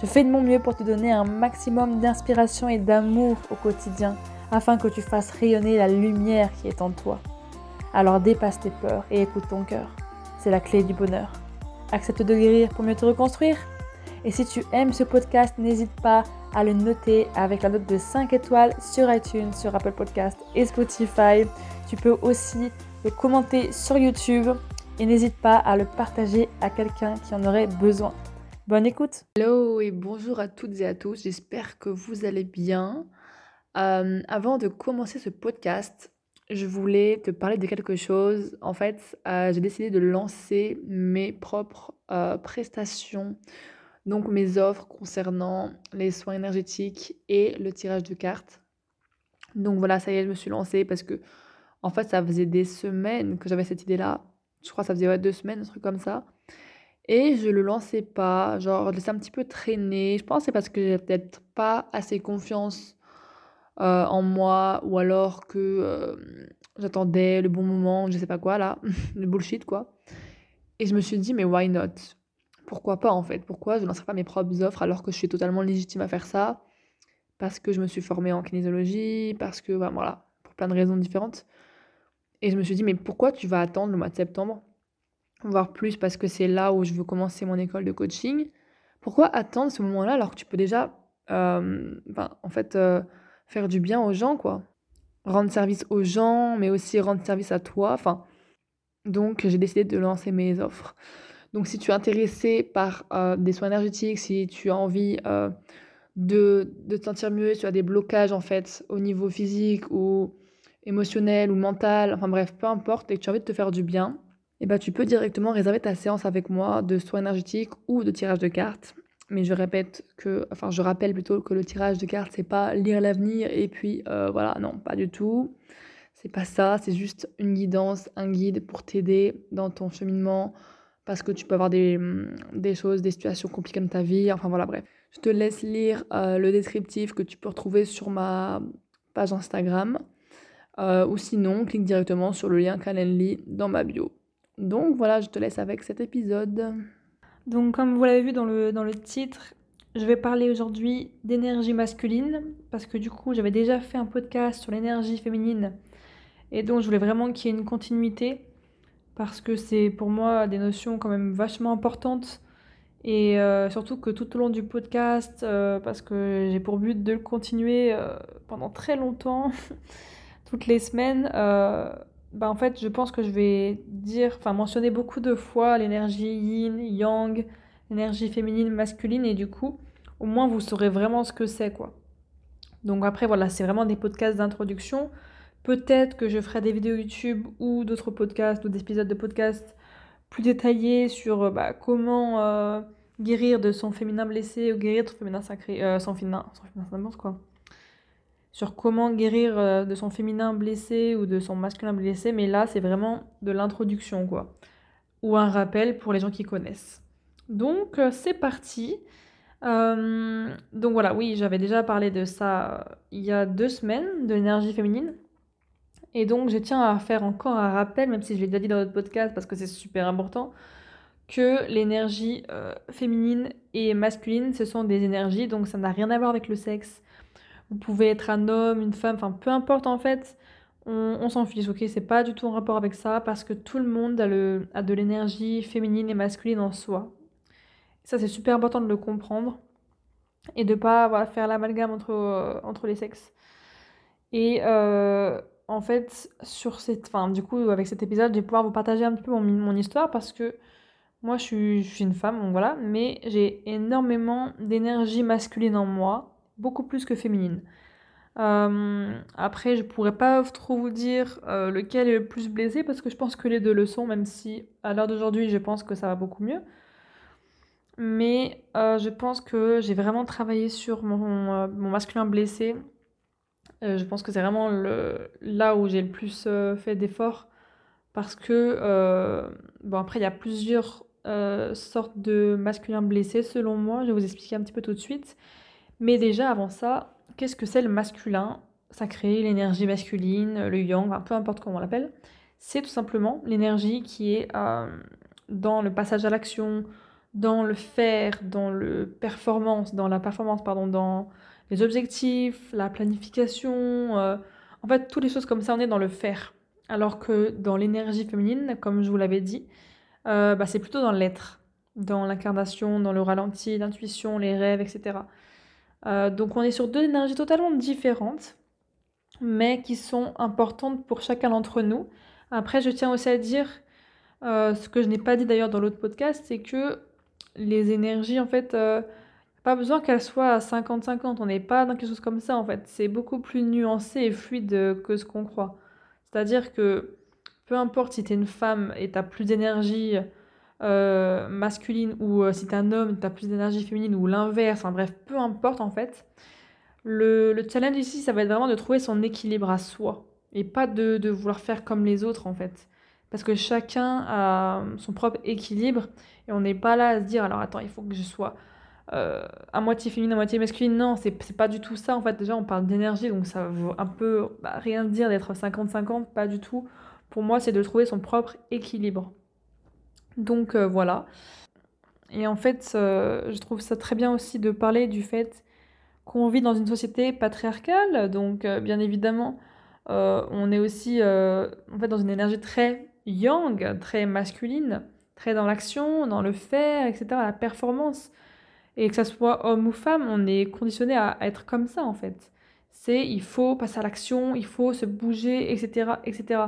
Je fais de mon mieux pour te donner un maximum d'inspiration et d'amour au quotidien afin que tu fasses rayonner la lumière qui est en toi. Alors dépasse tes peurs et écoute ton cœur. C'est la clé du bonheur. Accepte de guérir pour mieux te reconstruire. Et si tu aimes ce podcast, n'hésite pas à le noter avec la note de 5 étoiles sur iTunes, sur Apple Podcast et Spotify. Tu peux aussi le commenter sur YouTube et n'hésite pas à le partager à quelqu'un qui en aurait besoin. Bonne écoute Hello et bonjour à toutes et à tous, j'espère que vous allez bien. Euh, avant de commencer ce podcast, je voulais te parler de quelque chose. En fait, euh, j'ai décidé de lancer mes propres euh, prestations, donc mes offres concernant les soins énergétiques et le tirage de cartes. Donc voilà, ça y est, je me suis lancée parce que, en fait, ça faisait des semaines que j'avais cette idée-là. Je crois que ça faisait deux semaines, un truc comme ça. Et je le lançais pas, genre, je laissais un petit peu traîner. Je pense que c'est parce que j'avais peut-être pas assez confiance euh, en moi ou alors que euh, j'attendais le bon moment, je sais pas quoi là, le bullshit quoi. Et je me suis dit, mais why not? Pourquoi pas en fait? Pourquoi je ne lancerai pas mes propres offres alors que je suis totalement légitime à faire ça? Parce que je me suis formée en kinésiologie, parce que voilà, pour plein de raisons différentes. Et je me suis dit, mais pourquoi tu vas attendre le mois de septembre? Voire plus parce que c'est là où je veux commencer mon école de coaching. Pourquoi attendre ce moment-là alors que tu peux déjà, euh, en fait, faire du bien aux gens, quoi? Rendre service aux gens, mais aussi rendre service à toi. Enfin, donc j'ai décidé de lancer mes offres. Donc si tu es intéressé par euh, des soins énergétiques, si tu as envie euh, de, de, te sentir mieux, si tu as des blocages en fait au niveau physique ou émotionnel ou mental, enfin bref, peu importe, et que tu as envie de te faire du bien, eh ben, tu peux directement réserver ta séance avec moi de soins énergétiques ou de tirage de cartes. Mais je répète que, enfin, je rappelle plutôt que le tirage de cartes, c'est pas lire l'avenir et puis euh, voilà, non, pas du tout. C'est pas ça, c'est juste une guidance, un guide pour t'aider dans ton cheminement parce que tu peux avoir des, mm, des, choses, des situations compliquées dans ta vie. Enfin voilà, bref. Je te laisse lire euh, le descriptif que tu peux retrouver sur ma page Instagram. Euh, ou sinon, clique directement sur le lien Calendly dans ma bio. Donc voilà, je te laisse avec cet épisode. Donc comme vous l'avez vu dans le, titre, je vais parler aujourd'hui d'énergie masculine parce que du coup j'avais déjà fait un podcast sur l'énergie féminine et donc je voulais vraiment qu'il y ait une continuité parce que c'est pour moi des notions quand même vachement importantes et euh, surtout que tout au long du podcast, euh, parce que j'ai pour but de le continuer euh, pendant très longtemps, toutes les semaines, bah, en fait, je pense que je vais dire, enfin mentionner beaucoup de fois l'énergie yin, yang, l'énergie féminine, masculine, et du coup, au moins vous saurez vraiment ce que c'est, quoi. Donc après, voilà, c'est vraiment des podcasts d'introduction. Peut-être que je ferai des vidéos YouTube ou d'autres podcasts ou des épisodes de podcasts plus détaillés sur bah, comment euh, guérir de son féminin blessé ou guérir de son féminin sacré, euh, son féminin, son féminin, quoi sur comment guérir euh, de son féminin blessé ou de son masculin blessé, mais là c'est vraiment de l'introduction quoi. Ou un rappel pour les gens qui connaissent. Donc euh, c'est parti. Euh, donc voilà, oui, j'avais déjà parlé de ça il y a deux semaines, de l'énergie féminine. Et donc je tiens à faire encore un rappel, même si je l'ai déjà dit dans notre podcast parce que c'est super important, que l'énergie féminine et masculine, ce sont des énergies, donc ça n'a rien à voir avec le sexe. Vous pouvez être un homme, une femme, enfin peu importe en fait, on, s'en fiche, ok? C'est pas du tout en rapport avec ça parce que tout le monde a, le, a de l'énergie féminine et masculine en soi. Ça c'est super important de le comprendre et de pas voilà, faire l'amalgame entre, euh, entre les sexes. Et euh, en fait, sur cette, fin, du coup, avec cet épisode, je vais pouvoir vous partager un petit peu mon, mon histoire parce que moi, je suis, je suis une femme, donc voilà, mais j'ai énormément d'énergie masculine en moi beaucoup plus que féminine. Euh, après, je pourrais pas trop vous dire euh, lequel est le plus blessé parce que je pense que les deux le sont, même si à l'heure d'aujourd'hui, je pense que ça va beaucoup mieux. Mais euh, je pense que j'ai vraiment travaillé sur mon, masculin blessé je pense que c'est vraiment là où j'ai le plus fait d'efforts parce que, bon, après, il y a plusieurs sortes de masculins blessés selon moi. Je vais vous expliquer un petit peu tout de suite. Mais déjà, avant ça, qu'est-ce que c'est le masculin? Sacré, l'énergie masculine, le yang, peu importe comment on l'appelle C'est tout simplement l'énergie qui est dans le passage à l'action, dans le faire, dans le performance, dans la performance, pardon, dans les objectifs, la planification, euh, en fait, toutes les choses comme ça, on est dans le faire. Alors que dans l'énergie féminine, comme je vous l'avais dit, euh, bah, c'est plutôt dans l'être, dans l'incarnation, dans le ralenti, l'intuition, les rêves, etc. Euh, donc on est sur deux énergies totalement différentes, mais qui sont importantes pour chacun d'entre nous. Après, je tiens aussi à dire, ce que je n'ai pas dit d'ailleurs dans l'autre podcast, c'est que les énergies, en fait, euh, pas besoin qu'elles soient à 50-50. On n'est pas dans quelque chose comme ça, en fait. C'est beaucoup plus nuancé et fluide que ce qu'on croit. C'est-à-dire que peu importe si tu es une femme et tu plus d'énergie euh, masculine ou euh, si tu es un homme, tu as plus d'énergie féminine ou l'inverse, enfin bref, peu importe en fait. Le, le, challenge ici, ça va être vraiment de trouver son équilibre à soi et pas de, de vouloir faire comme les autres en fait. Parce que chacun a son propre équilibre et on n'est pas là à se dire, alors attends, il faut que je sois euh, à moitié féminine, à moitié masculine. Non, c'est pas du tout ça. En fait, déjà, on parle d'énergie, donc ça veut un peu bah, rien dire d'être 50-50, pas du tout. Pour moi, c'est de trouver son propre équilibre. Donc euh, voilà. Et en fait, euh, je trouve ça très bien aussi de parler du fait qu'on vit dans une société patriarcale. Donc, bien évidemment, on est aussi en fait dans une énergie très yang, très masculine très dans l'action, dans le faire, etc., la performance. Et que ça soit homme ou femme, on est conditionné à, être comme ça en fait. C'est il faut passer à l'action, il faut se bouger, etc., etc.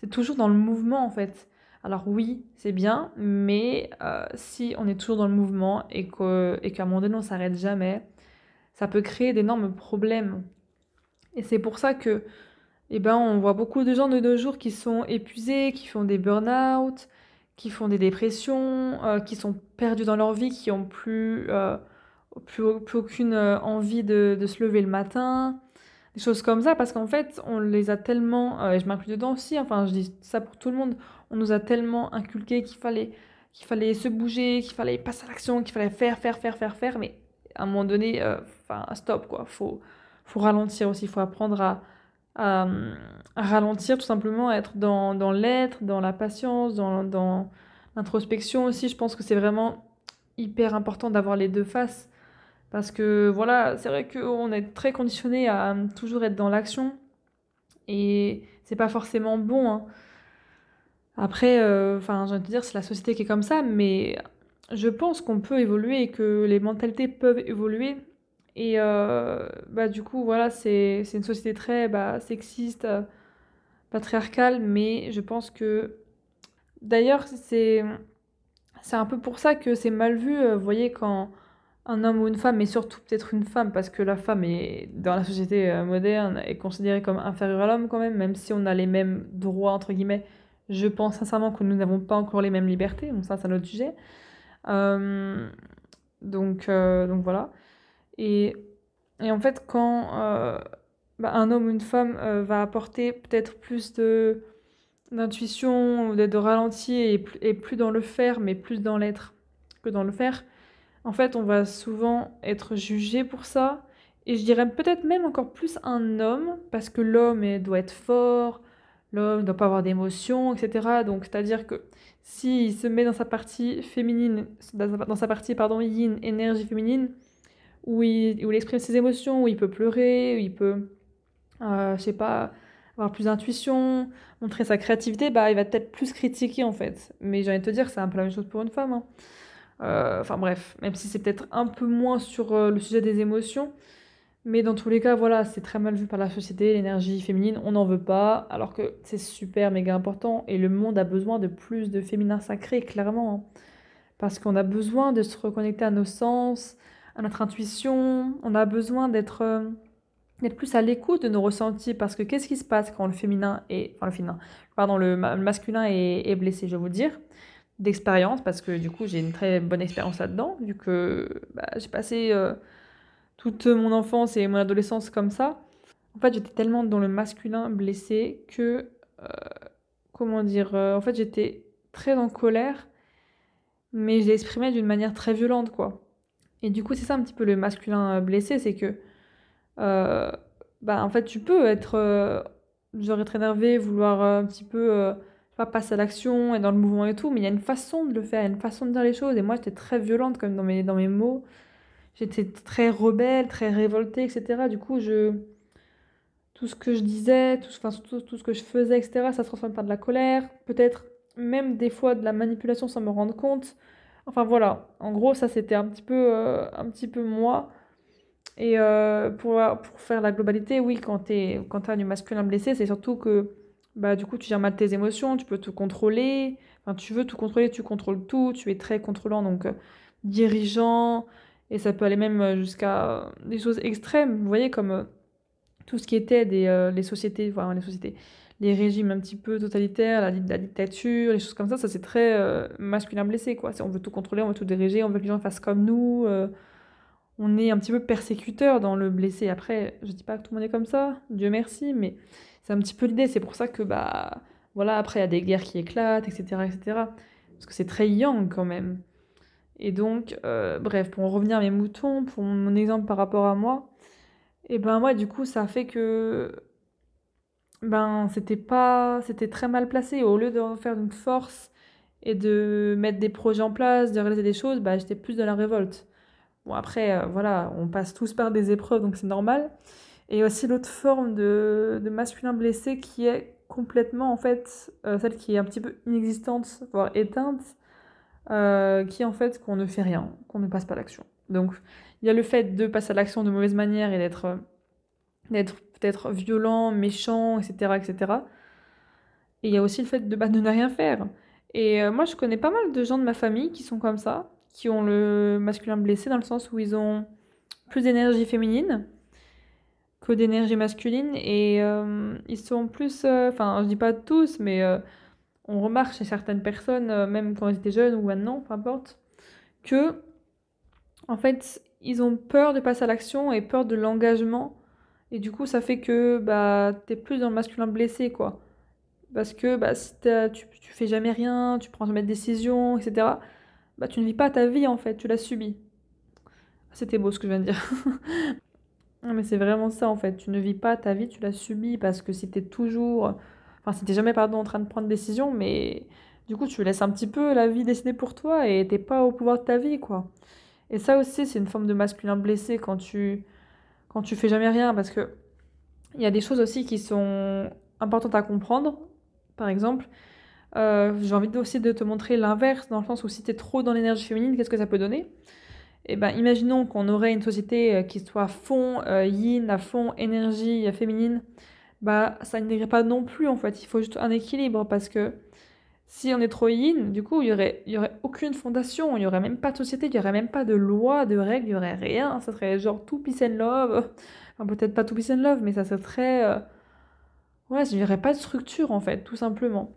C'est toujours dans le mouvement en fait. Alors oui, c'est bien, mais euh, si on est toujours dans le mouvement et qu'à et qu'à un moment donné on s'arrête jamais, ça peut créer d'énormes problèmes. Et c'est pour ça que, eh ben, on voit beaucoup de gens de nos jours qui sont épuisés, qui font des burn-out, qui font des dépressions, euh, qui sont perdus dans leur vie, qui ont plus, euh, plus, aucune envie de, se lever le matin, choses comme ça, parce qu'en fait, on les a tellement, et je m'inclus dedans aussi, enfin je dis ça pour tout le monde, on nous a tellement inculqué qu'il fallait, qu'il fallait se bouger, qu'il fallait passer à l'action, qu'il fallait faire, faire, faire, faire, faire, mais à un moment donné, enfin stop quoi, faut, faut ralentir aussi, faut apprendre à à, ralentir tout simplement, à être dans, dans l'être, dans la patience, dans, dans l'introspection aussi. Je pense que c'est vraiment hyper important d'avoir les deux faces. Parce que voilà, c'est vrai qu'on est très conditionné à toujours être dans l'action. Et c'est pas forcément bon. Hein. Après, euh, enfin, j'ai envie de dire, c'est la société qui est comme ça, mais je pense qu'on peut évoluer et que les mentalités peuvent évoluer et euh, bah, du coup, voilà, c'est une société très bah, sexiste, euh, patriarcale, mais je pense que. D'ailleurs, c'est un peu pour ça que c'est mal vu, euh, vous voyez, quand un homme ou une femme, mais surtout peut-être une femme, parce que la femme est, dans la société moderne, est considérée comme inférieure à l'homme quand même, même si on a les mêmes droits, entre guillemets. Je pense sincèrement que nous n'avons pas encore les mêmes libertés, donc ça, c'est un autre sujet. donc, donc voilà. Et, et en fait, quand euh, bah, un homme ou une femme euh, va apporter peut-être plus d'intuition de, ralenti et, et, plus dans le faire, mais plus dans l'être que dans le faire, en fait, on va souvent être jugé pour ça. Et je dirais peut-être même encore plus un homme, parce que l'homme doit être fort, l'homme ne doit pas avoir d'émotions, etc. Donc, c'est-à-dire que s'il se met dans sa partie féminine, dans sa partie, pardon, yin, énergie féminine, où il, où exprime ses émotions, où il peut pleurer, où il peut, euh, je sais pas, avoir plus d'intuition, montrer sa créativité, bah, il va peut-être plus critiquer en fait. Mais j'ai envie de te dire, c'est un peu la même chose pour une femme. Hein. Euh, enfin bref, même si c'est peut-être un peu moins sur euh, le sujet des émotions. Mais dans tous les cas, voilà, c'est très mal vu par la société, l'énergie féminine, on n'en veut pas, alors que c'est super méga important et le monde a besoin de plus de féminin sacré, clairement. Hein. Parce qu'on a besoin de se reconnecter à nos sens, à notre intuition, on a besoin d'être euh, d'être plus à l'écoute de nos ressentis parce que qu'est-ce qui se passe quand le féminin est enfin le féminin pardon le, masculin est, blessé je vais vous dire d'expérience parce que du coup j'ai une très bonne expérience là-dedans vu que bah, j'ai passé euh, toute mon enfance et mon adolescence comme ça En fait, j'étais tellement dans le masculin blessé que, euh, comment dire, euh, en fait, j'étais très en colère, mais je l'ai exprimé d'une manière très violente, quoi. Et du coup, c'est ça un petit peu le masculin blessé, c'est que, bah, en fait, tu peux être, genre être énervé, vouloir un petit peu, pas passer à l'action et dans le mouvement et tout, mais il y a une façon de le faire, une façon de dire les choses. Et moi, j'étais très violente comme dans mes, dans mes mots. J'étais très rebelle, très révoltée, etc. Du coup, je tout ce que je disais, tout, enfin, tout, tout ce que je faisais, etc., ça se transforme par de la colère, peut-être même des fois de la manipulation sans me rendre compte. Enfin voilà, en gros, ça c'était un petit peu, euh, un petit peu moi. Et euh, pour, pour faire la globalité, oui, quand tu as du masculin blessé, c'est surtout que bah, du coup, tu gères mal tes émotions, tu peux te contrôler. Enfin, tu veux tout contrôler, tu contrôles tout, tu es très contrôlant, donc euh, dirigeant. Et ça peut aller même jusqu'à des choses extrêmes, vous voyez, comme tout ce qui était des, euh, les sociétés, enfin les sociétés, les régimes un petit peu totalitaires, la, dictature, les choses comme ça, ça c'est très euh, masculin blessé, quoi. On veut tout contrôler, on veut tout diriger, on veut que les gens fassent comme nous. Euh, on est un petit peu persécuteur dans le blessé. Après, je dis pas que tout le monde est comme ça, Dieu merci, mais c'est un petit peu l'idée. C'est pour ça que, bah, voilà, après il y a des guerres qui éclatent, etc., etc. Parce que c'est très yang quand même. Et donc, bref, pour en revenir à mes moutons, pour mon exemple par rapport à moi, et ben moi, du coup, ça fait que ben c'était pas c'était très mal placé. Au lieu de faire une force et de mettre des projets en place, de réaliser des choses, bah, j'étais plus dans la révolte. Bon, après, euh, voilà, on passe tous par des épreuves, donc c'est normal. Et aussi l'autre forme de, de, masculin blessé qui est complètement, en fait, euh, celle qui est un petit peu inexistante, voire éteinte, euh, qui est en fait qu'on ne fait rien, qu'on ne passe pas l'action. Donc, il y a le fait de passer à l'action de mauvaise manière et d'être, peut-être violent, méchant, etc., etc. Et il y a aussi le fait de, bah, ne rien faire. Et euh, moi, je connais pas mal de gens de ma famille qui sont comme ça, qui ont le masculin blessé dans le sens où ils ont plus d'énergie féminine que d'énergie masculine et euh, ils sont plus, enfin, je dis pas tous, mais on remarque chez certaines personnes, même quand ils étaient jeunes ou maintenant, peu importe, que en fait, ils ont peur de passer à l'action et peur de l'engagement. Et du coup, ça fait que bah, t'es plus dans le masculin blessé, quoi. Parce que bah, si tu, tu fais jamais rien, tu prends jamais de décision, etc., bah, tu ne vis pas ta vie, en fait, tu la subis. C'était beau ce que je viens de dire. mais c'est vraiment ça, en fait. Tu ne vis pas ta vie, tu la subis, parce que si t'es toujours... Enfin, si t'es jamais, pardon, en train de prendre des décisions, mais du coup, tu laisses un petit peu la vie décider pour toi et t'es pas au pouvoir de ta vie, quoi. Et ça aussi, c'est une forme de masculin blessé quand tu, quand tu fais jamais rien, parce que il y a des choses aussi qui sont importantes à comprendre. Par exemple, euh, j'ai envie aussi de te montrer l'inverse, dans le sens où si tu es trop dans l'énergie féminine, qu'est-ce que ça peut donner? Eh ben, imaginons qu'on aurait une société euh, qui soit fond euh, yin, à fond énergie féminine. Bah, ça n'irait pas non plus en fait. Il faut juste un équilibre parce que si on est trop yin, du coup, il y aurait, y aurait aucune fondation, il y aurait même pas de société, il y aurait même pas de loi, de règles, il y aurait rien. Ça serait genre tout peace and love. Enfin, peut-être pas tout peace and love, mais ça serait. Euh, ouais, il n'y aurait pas de structure en fait, tout simplement.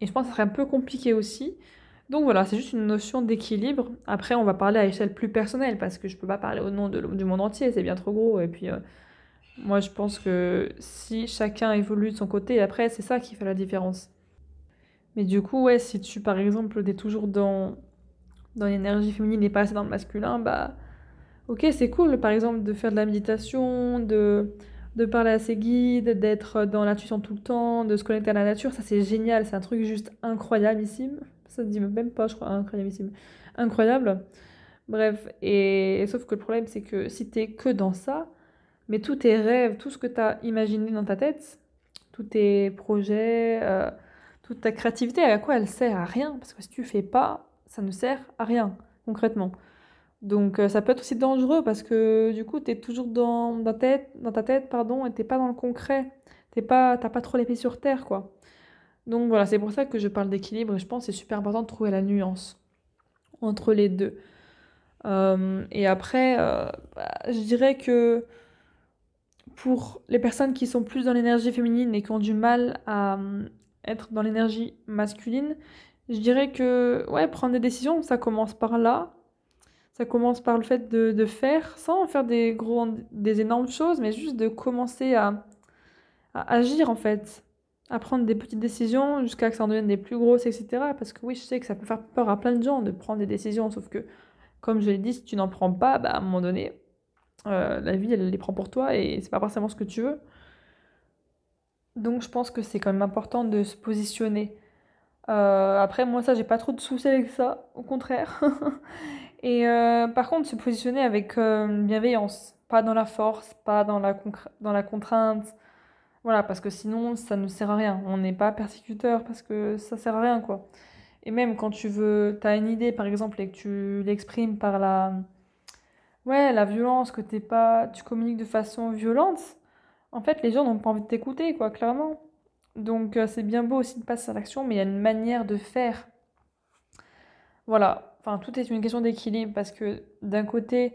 Et je pense que ça serait un peu compliqué aussi. Donc voilà, c'est juste une notion d'équilibre. Après, on va parler à échelle plus personnelle parce que je peux pas parler au nom du monde entier, c'est bien trop gros. Et puis, euh, moi, je pense que si chacun évolue de son côté, après, c'est ça qui fait la différence. Mais du coup, si tu, par exemple, es toujours dans, dans l'énergie féminine et pas assez dans le masculin, bah, ok, c'est cool, par exemple, de faire de la méditation, de, de parler à ses guides, d'être dans l'intuition tout le temps, de se connecter à la nature, ça c'est génial, c'est un truc juste incroyablissime. Ça se dit même pas, je crois. Incroyable. Bref, et, sauf que le problème, c'est que si t'es que dans ça, mais tous tes rêves, tout ce que tu as imaginé dans ta tête, tous tes projets, euh, toute ta créativité, à quoi elle sert À rien, parce que si tu fais pas, ça ne sert à rien, concrètement. Donc euh, ça peut être aussi dangereux parce que du coup, tu es toujours dans, ta tête, dans ta tête pardon, et tu pas dans le concret. Tu pas, pas trop les pieds sur terre, quoi. Donc voilà, c'est pour ça que je parle d'équilibre et je pense que c'est super important de trouver la nuance entre les deux. Euh, et après, euh, bah, je dirais que pour les personnes qui sont plus dans l'énergie féminine et qui ont du mal à, être dans l'énergie masculine, je dirais que ouais, prendre des décisions, ça commence par là. Ça commence par le fait de, faire, sans faire des, gros, des énormes choses, mais juste de commencer à agir en fait, à prendre des petites décisions jusqu'à que ça en devienne des plus grosses, etc. Parce que oui, je sais que ça peut faire peur à plein de gens de prendre des décisions, sauf que, comme je l'ai dit, si tu n'en prends pas, bah, à un moment donné, euh, la vie, elle les prend pour toi et c'est pas forcément ce que tu veux. Donc je pense que c'est quand même important de se positionner. Euh, après, moi, ça, j'ai pas trop de soucis avec ça, au contraire. et euh, par contre, se positionner avec bienveillance, pas dans la force, pas dans la, dans la contrainte. Voilà, parce que sinon, ça ne sert à rien. On n'est pas persécuteur parce que ça sert à rien, quoi. Et même quand tu veux, tu as une idée, par exemple, et que tu l'exprimes par la Ouais, la violence, que t'es pas, tu communiques de façon violente, en fait, les gens n'ont pas envie de t'écouter, quoi, clairement. Donc, euh, c'est bien beau aussi de passer à l'action, mais il y a une manière de faire. Voilà. Enfin, tout est une question d'équilibre parce que d'un côté,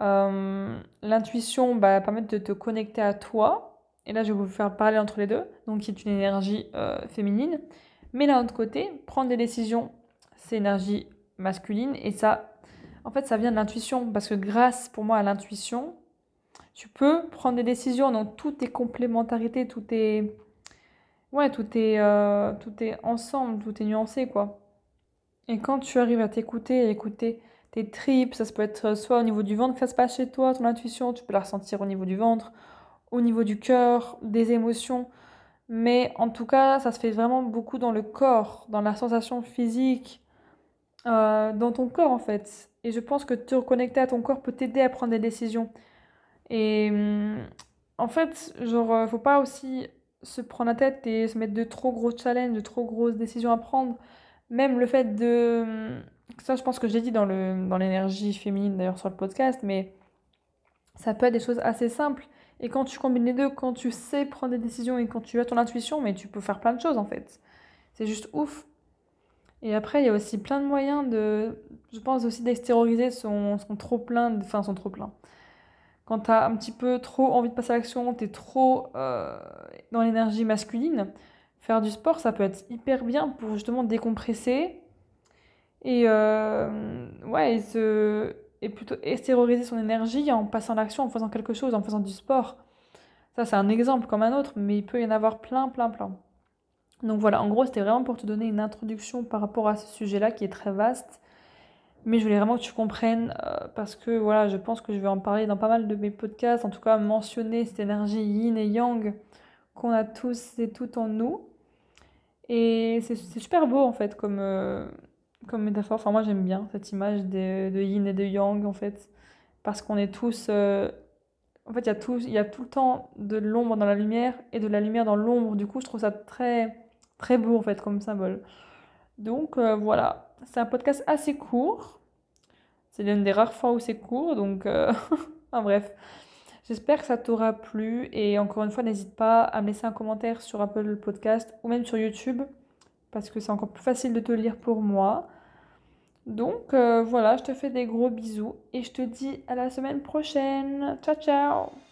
euh, l'intuition va permettre de te connecter à toi. Et là, je vais vous faire parler entre les deux, donc qui est une énergie euh, féminine. Mais d'un autre côté, prendre des décisions, c'est énergie masculine. Et ça, en fait, ça vient de l'intuition, parce que grâce pour moi à l'intuition, tu peux prendre des décisions. Donc tout est complémentarité, tout est, ouais, tout est, euh, tout est ensemble, tout est nuancé, quoi. Et quand tu arrives à t'écouter, à écouter tes tripes, ça peut être soit au niveau du ventre que ça se passe chez toi, ton intuition, tu peux la ressentir au niveau du ventre, au niveau du cœur, des émotions. Mais en tout cas, ça se fait vraiment beaucoup dans le corps, dans la sensation physique, euh, dans ton corps en fait. Et je pense que te reconnecter à ton corps peut t'aider à prendre des décisions. Et hum, en fait, genre, euh, faut pas aussi se prendre la tête et se mettre de trop gros challenges, de trop grosses décisions à prendre. Même le fait de... Hum, ça, je pense que j'ai dit dans le, dans l'énergie féminine d'ailleurs sur le podcast, mais ça peut être des choses assez simples. Et quand tu combines les deux, quand tu sais prendre des décisions et quand tu as ton intuition, mais tu peux faire plein de choses en fait. C'est juste ouf. Et après, il y a aussi plein de moyens de, je pense aussi d'extérioriser son, son trop plein, enfin son trop plein. Quand tu as un petit peu trop envie de passer à l'action, tu es trop euh, dans l'énergie masculine, faire du sport, ça peut être hyper bien pour justement décompresser et, euh, ouais, et, se, et plutôt extérioriser son énergie en passant l'action, en faisant quelque chose, en faisant du sport. Ça, c'est un exemple comme un autre, mais il peut y en avoir plein, plein, plein. Donc voilà, en gros, c'était vraiment pour te donner une introduction par rapport à ce sujet-là qui est très vaste. Mais je voulais vraiment que tu comprennes euh, parce que voilà, je pense que je vais en parler dans pas mal de mes podcasts, en tout cas mentionner cette énergie yin et yang qu'on a tous et toutes en nous. Et c'est super beau en fait comme, euh, comme métaphore. Enfin, moi j'aime bien cette image de, de, yin et de yang en fait parce qu'on est tous. Euh, en fait, il y, a tout, il y a tout le temps de l'ombre dans la lumière et de la lumière dans l'ombre. Du coup, je trouve ça très Très beau en fait comme symbole. Donc euh, voilà, c'est un podcast assez court. C'est l'une des rares fois où c'est court, donc euh, enfin, bref. J'espère que ça t'aura plu et encore une fois, n'hésite pas à me laisser un commentaire sur Apple Podcast ou même sur YouTube parce que c'est encore plus facile de te lire pour moi. Donc euh, voilà, je te fais des gros bisous et je te dis à la semaine prochaine. Ciao ciao